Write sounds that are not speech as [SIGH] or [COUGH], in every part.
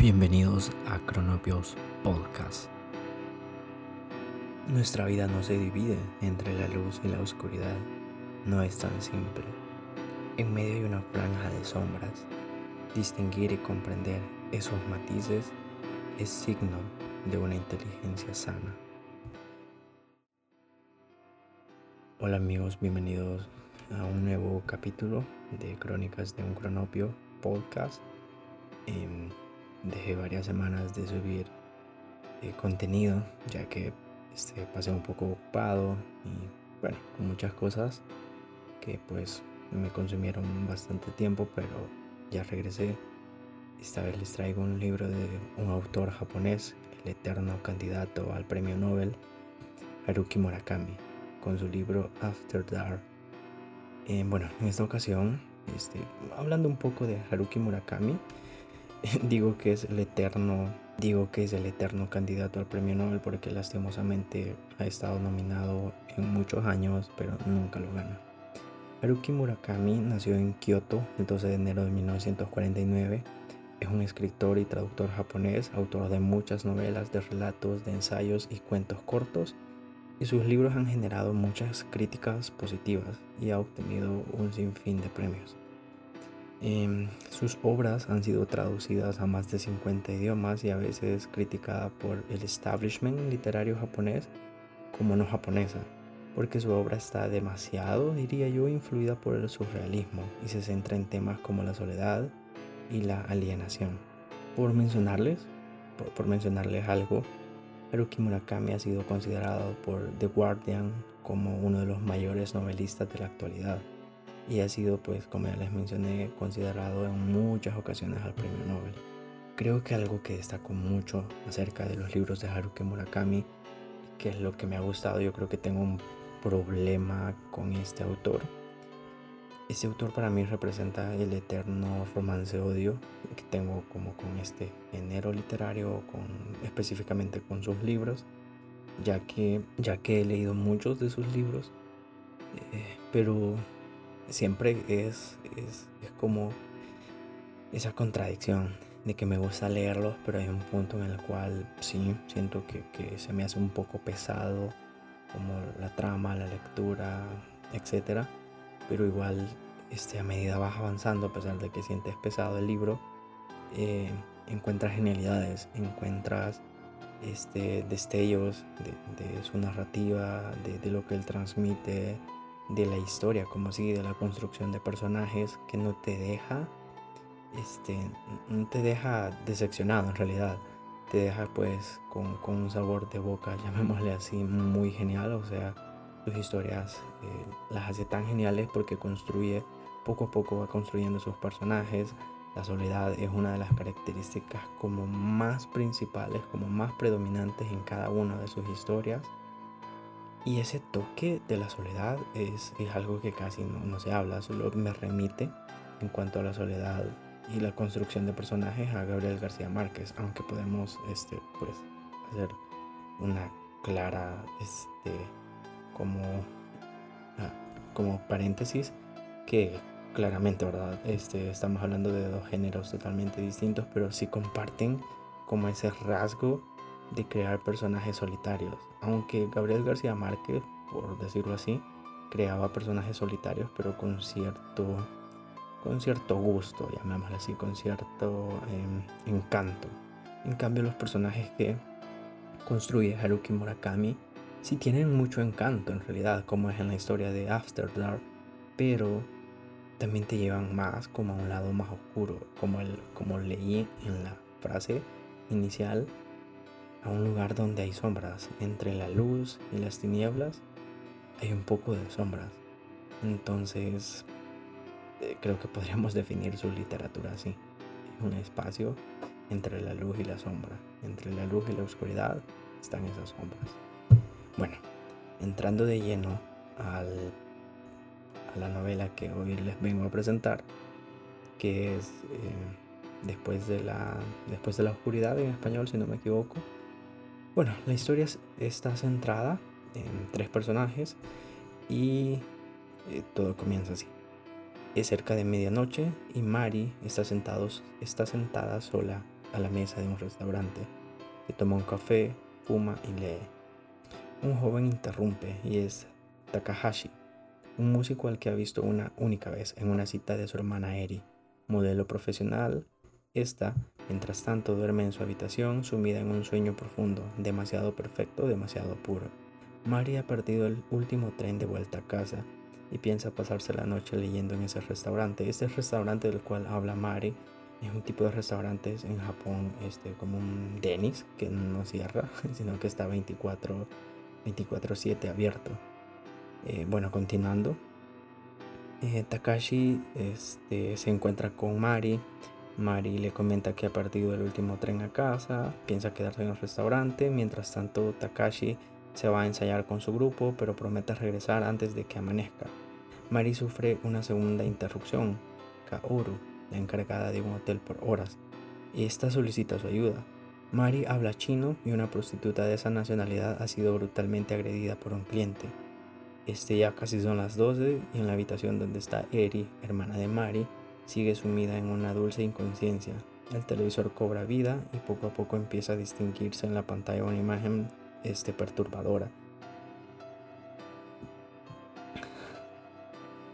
Bienvenidos a Cronopios Podcast. Nuestra vida no se divide entre la luz y la oscuridad. No es tan simple. En medio hay una franja de sombras. Distinguir y comprender esos matices es signo de una inteligencia sana. Hola amigos, bienvenidos a un nuevo capítulo de Crónicas de un Cronopio podcast. Em, dejé varias semanas de subir eh, contenido ya que este, pasé un poco ocupado y bueno, con muchas cosas que pues me consumieron bastante tiempo, pero ya regresé. Esta vez les traigo un libro de un autor japonés, el eterno candidato al premio Nobel, Haruki Murakami, con su libro After Dark. Eh, bueno, en esta ocasión, este, hablando un poco de Haruki Murakami, [LAUGHS] digo que es el eterno, digo que es el eterno candidato al premio Nobel porque lastimosamente ha estado nominado en muchos años, pero nunca lo gana. Haruki Murakami nació en Kioto el 12 de enero de 1949. Es un escritor y traductor japonés, autor de muchas novelas, de relatos, de ensayos y cuentos cortos, y sus libros han generado muchas críticas positivas y ha obtenido un sinfín de premios. Em, sus obras han sido traducidas a más de 50 idiomas y a veces criticada por el establishment literario japonés como no japonesa, porque su obra está demasiado, diría yo, influida por el surrealismo y se centra en temas como la soledad y la alienación. Por mencionarles, por mencionarles algo, Haruki Murakami ha sido considerado por The Guardian como uno de los mayores novelistas de la actualidad y ha sido, pues, como ya les mencioné, considerado en muchas ocasiones al premio Nobel. Creo que algo que destaco mucho acerca de los libros de Haruki Murakami, que es lo que me ha gustado, yo creo que tengo un problema con este autor. Este autor para mí representa el eterno romance-odio que tengo como con este género literario, con, específicamente con sus libros, ya que, ya que he leído muchos de sus libros, eh, pero siempre es, es, como esa contradicción de que me gusta leerlos, pero hay un punto en el cual sí, siento que, que se me hace un poco pesado, como la trama, la lectura, etc. Pero igual, este, a medida vas avanzando, a pesar de que sientes pesado el libro, eh, encuentras genialidades, encuentras este, destellos de, de su narrativa, de, de, lo que él transmite, de la historia, como si de la construcción de personajes que no te deja, este, no te deja decepcionado en realidad, te deja pues con, con un sabor de boca, [LAUGHS] llamémosle así, muy genial, o sea, sus historias eh, las hace tan geniales porque construye, poco a poco va construyendo sus personajes, la soledad es una de las características como más principales, como más predominantes en cada una de sus historias y ese toque de la soledad es, algo que casi no, no, se habla, solo me remite en cuanto a la soledad y la construcción de personajes a Gabriel García Márquez, aunque podemos este, pues, hacer una clara este, como, ah, como paréntesis que claramente, ¿verdad? Este, estamos hablando de dos géneros totalmente distintos, pero sí comparten como ese rasgo de crear personajes solitarios. Aunque Gabriel García Márquez, por decirlo así, creaba personajes solitarios, pero con cierto, con cierto gusto, llamémoslo así, con cierto em, encanto. En cambio, los personajes que construye Haruki Murakami sí tienen mucho encanto en realidad, como es en la historia de After Dark, pero también te llevan más como a un lado más oscuro, como, el, como leí en la frase inicial a un lugar donde hay sombras. Entre la luz y las tinieblas hay un poco de sombras. Entonces, eh, creo que podríamos [LAUGHS] definir su literatura así. Un espacio entre la luz y la sombra. Entre la luz y la oscuridad están esas sombras. Bueno, entrando de lleno al, a la novela que hoy les vengo a presentar, que es eh, después, de la, después de la oscuridad en español, si no me equivoco, bueno, la historia está centrada en tres personajes y eh, todo comienza así. Es cerca de medianoche y Mari está, sentados, está sentada sola a la mesa de un restaurante. Se toma un café, fuma y lee. Un joven interrumpe y es Takahashi, un músico al que ha visto una única vez en una cita de su hermana Eri, modelo profesional. Esta, mientras tanto, duerme en su habitación sumida en un sueño profundo, demasiado perfecto, demasiado puro. Mari ha perdido el último tren de vuelta a casa y piensa pasarse la noche leyendo en ese restaurante. Este restaurante del cual habla Mari es un tipo de restaurantes en Japón, este, como un Denis, que no cierra, [LAUGHS] sino que está 24 24/7 abierto. Eh, bueno, continuando. Eh, Takashi este, se encuentra con Mari. Mari le comenta que ha perdido el último tren a casa, piensa quedarse en el restaurante. Mientras tanto, Takashi se va a ensayar con su grupo, pero promete regresar antes de que amanezca. Mari sufre una segunda interrupción. Kaoru, la encargada de un hotel por horas, y esta solicita su ayuda. Mari habla chino y una prostituta de esa nacionalidad ha sido brutalmente agredida por un cliente. Este ya casi son las 12 y en la habitación donde está Eri, hermana de Mari, sigue sumida en una dulce inconsciencia. El televisor cobra vida y poco a poco empieza a distinguirse en la pantalla una imagen este, perturbadora.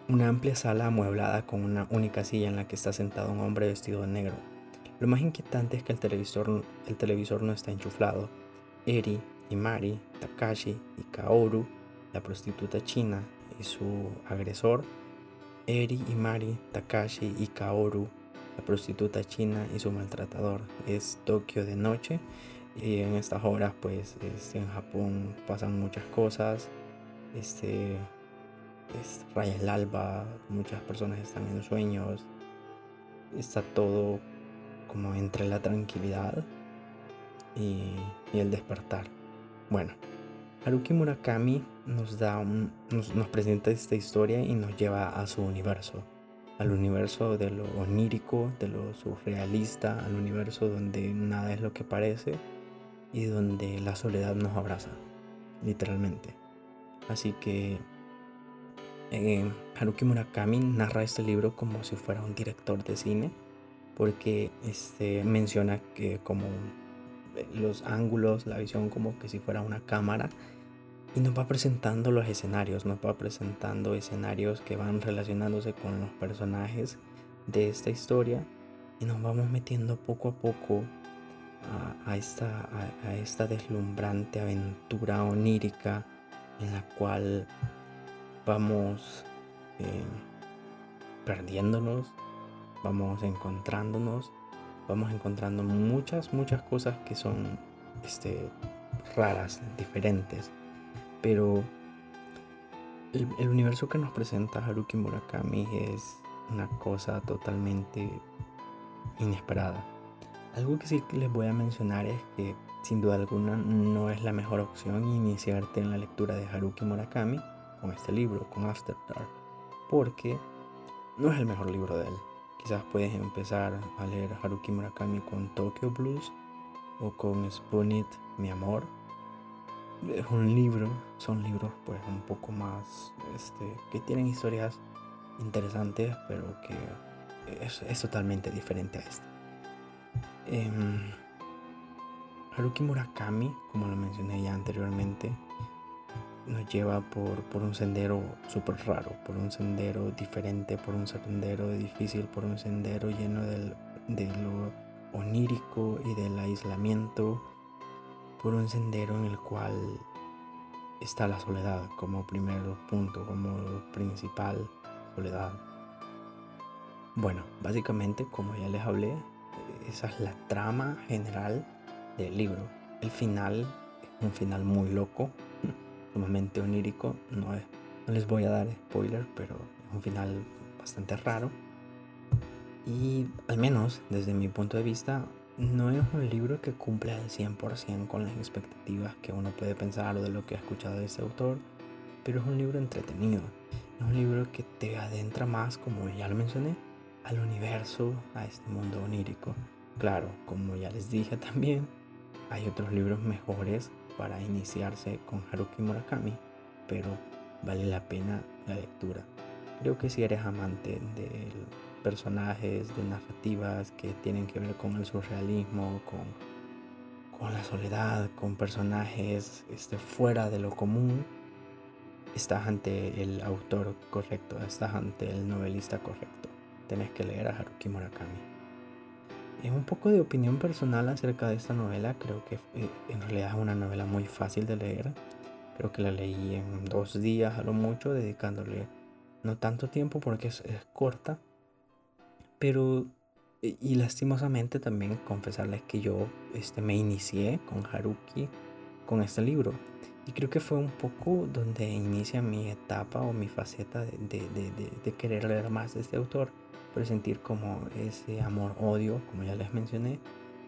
Una amplia sala amueblada con una única silla en la que está sentado un hombre vestido de negro. Lo más inquietante es que el televisor, el televisor no está enchuflado. Eri y Mari, Takashi y Kaoru, la prostituta china y su agresor. Eri y Mari, Takashi y Kaoru, la prostituta china y su maltratador. Es Tokio de noche y en estas horas pues este, en Japón pasan muchas cosas. Este, es raya el alba, muchas personas están en sueños. Está todo como entre la tranquilidad y, el despertar. Bueno, Haruki Murakami nos, da nos, nos, presenta esta historia y nos lleva a su universo, al universo de lo onírico, de lo surrealista, al universo donde nada es lo que parece y donde la soledad nos abraza, literalmente. Así que eh, Haruki Murakami narra este libro como si fuera un director de cine porque este, menciona que como los ángulos, la visión como que si fuera una cámara y nos va presentando los escenarios, nos va presentando escenarios que van relacionándose con los personajes de esta historia y nos vamos metiendo poco a poco a, esta, deslumbrante aventura onírica en la cual vamos eh, perdiéndonos vamos encontrándonos, vamos encontrando muchas, muchas cosas que son este, raras, diferentes. Pero el, universo que nos presenta Haruki Murakami es una cosa totalmente inesperada. Algo que sí les voy a mencionar es que sin duda alguna no es la mejor opción iniciarte en la lectura de Haruki Murakami con este libro, con After Dark, porque no es el mejor libro de él. Quizás puedes empezar a leer Haruki Murakami con Tokyo Blues o con Spoonit Mi Amor. Es un libro, son libros pues un poco más, este, que tienen historias interesantes, pero que es, totalmente diferente a este. Haruki Murakami, como lo mencioné ya anteriormente, nos lleva por, un sendero súper raro, por un sendero diferente, por un sendero difícil, por un sendero lleno de lo onírico y del aislamiento, por un sendero en el cual está la soledad como primer punto, como principal soledad. Bueno, básicamente, como ya les hablé, esa es la trama general del libro. El final es un final muy loco, [LAUGHS] sumamente onírico. No, no les voy a dar spoiler, pero es un final bastante raro. Y al menos desde mi punto de vista, no es un libro que cumple al 100% con las expectativas que uno puede pensar o de lo que ha escuchado de ese autor, pero es un libro entretenido. Es un libro que te adentra más, como ya lo mencioné, al universo, a este mundo onírico. Claro, como ya les dije también, hay otros libros mejores para iniciarse con Haruki Murakami, pero vale la pena la lectura. Creo que si eres amante del personajes, de narrativas que tienen que ver con el surrealismo, con, con la soledad, con personajes este, fuera de lo común, estás ante el autor correcto, estás ante el novelista correcto. Tenés que leer a Haruki Murakami. Es un poco de opinión personal acerca de esta novela. Creo que eh, en realidad es una novela muy fácil de leer. Creo que la leí en dos días a lo mucho, dedicándole no tanto tiempo porque es, corta. Pero, y, lastimosamente también confesarles que yo este, me inicié con Haruki con este libro. Y creo que fue un poco donde inicia mi etapa o mi faceta de, de, de, querer leer más de este autor, pero sentir como ese amor-odio, como ya les mencioné,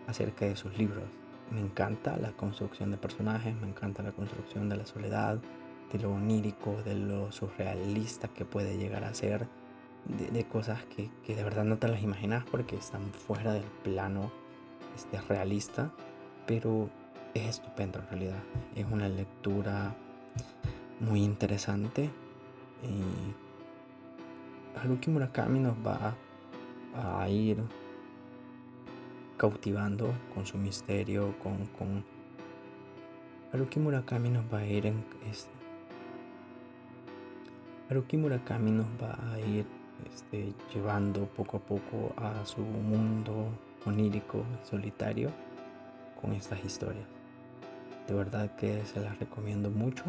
acerca de sus libros. Me encanta la construcción de personajes, me encanta la construcción de la soledad, de lo onírico, de lo surrealista que puede llegar a ser, de, cosas que, que, de verdad no te las imaginas porque están fuera del plano este, realista, pero es estupendo en realidad. Es una lectura muy interesante. Y Haruki Murakami nos va a ir cautivando con su misterio, con, con Haruki Murakami nos va a ir en este, Haruki Murakami nos va a ir este, llevando poco a poco a su mundo onírico, solitario, con estas historias. De verdad que se las recomiendo mucho.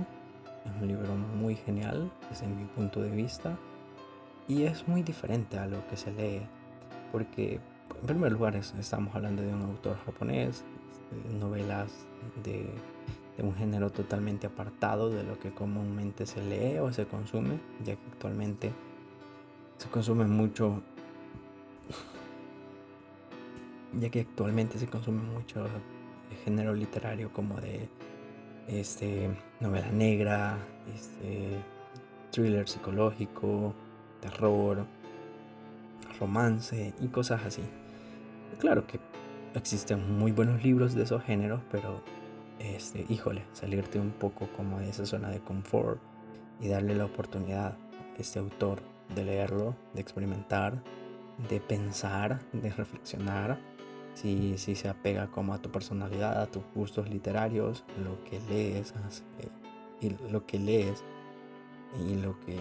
Es un libro muy genial desde mi punto de vista. Y es muy diferente a lo que se lee. Porque en primer lugar estamos hablando de un autor japonés, este, novelas de, de un género totalmente apartado de lo que comúnmente se lee o se consume, ya que actualmente se consume mucho ya que actualmente se consume mucho género literario como de este, novela negra, este, thriller psicológico, terror, romance y cosas así. Claro que existen muy buenos libros de esos géneros, pero este, híjole, salirte un poco como de esa zona de confort y darle la oportunidad a este autor de leerlo, de experimentar, de pensar, de reflexionar si, si se apega como a tu personalidad, a tus gustos literarios, lo que lees eh, y lo que lees y lo que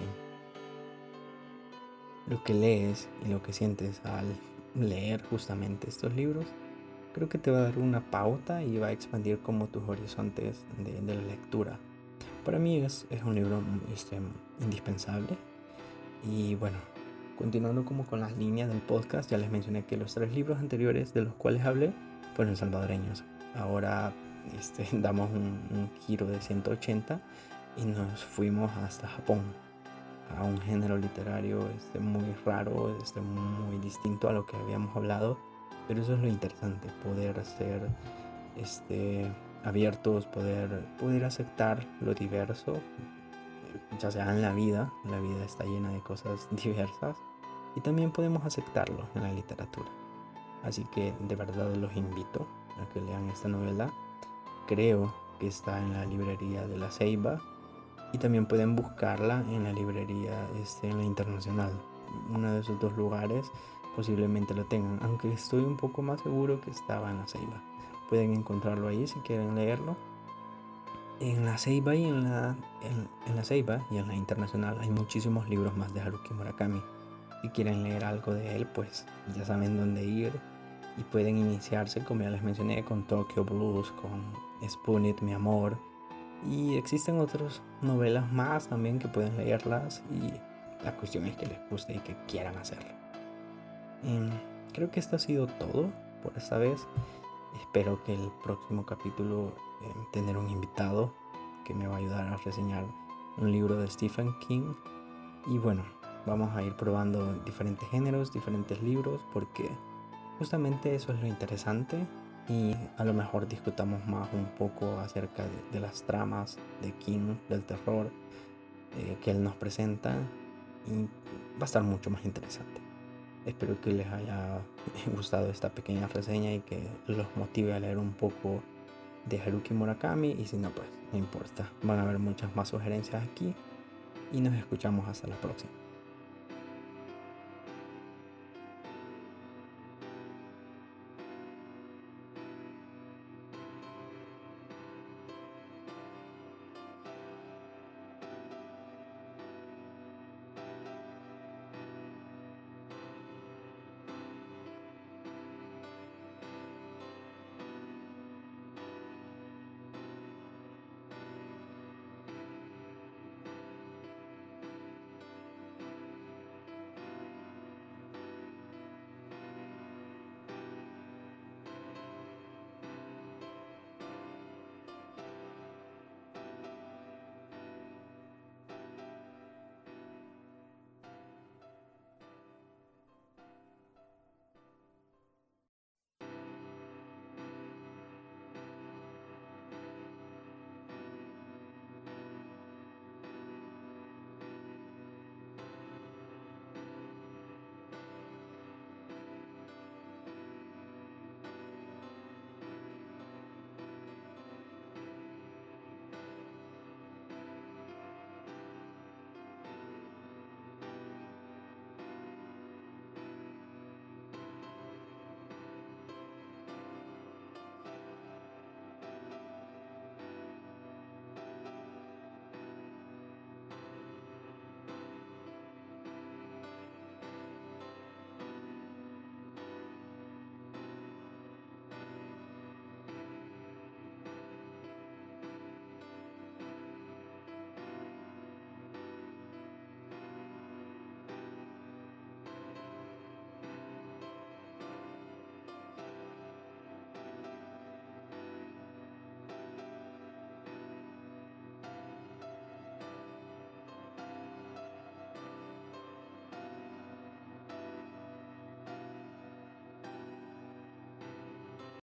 lo que lees y lo que sientes al leer justamente estos libros, creo que te va a dar una pauta y va a expandir como tus horizontes de, la lectura. Para mí es, es un libro este, indispensable y bueno, Continuando como con las líneas del podcast, ya les mencioné que los tres libros anteriores de los cuales hablé fueron salvadoreños. Ahora este, [LAUGHS] damos un, giro de 180 y nos fuimos hasta Japón, a un género literario este, muy raro, este, muy distinto a lo que habíamos hablado, pero eso es lo interesante, poder ser este, abiertos, poder, poder aceptar lo diverso, ya sea en la vida, la vida está llena de cosas [LAUGHS] diversas, y también podemos aceptarlo en la literatura. Así que de verdad los invito a que lean esta novela. Creo que está en la librería de la Ceiba y también pueden buscarla en la librería este, en la internacional. Uno de esos dos lugares posiblemente lo tengan, aunque estoy un poco más seguro que estaba en la Ceiba. Pueden encontrarlo ahí si quieren leerlo. En la Ceiba y en la, en la Ceiba y en la internacional hay muchísimos libros más de Haruki Murakami. Si quieren leer algo de él, pues ya saben dónde ir y pueden iniciarse, como ya les mencioné, con Tokyo Blues, con Spoon Mi Amor. Y existen otras novelas más también que pueden leerlas y la cuestión es que les guste y que quieran hacerlo. Em, creo que esto ha sido todo por esta vez. Espero que el próximo capítulo tener un invitado que me va a ayudar a reseñar un libro de Stephen King. Y bueno, vamos a ir probando diferentes géneros, diferentes libros, porque justamente eso es lo interesante y a lo mejor discutamos más un poco acerca de, las tramas de King, del terror eh, que él nos presenta y va a estar mucho más interesante. Espero que les haya [LAUGHS] gustado esta pequeña reseña y que los motive a leer un poco de Haruki Murakami y si no pues no importa, van a haber muchas más sugerencias aquí y nos escuchamos hasta la próxima.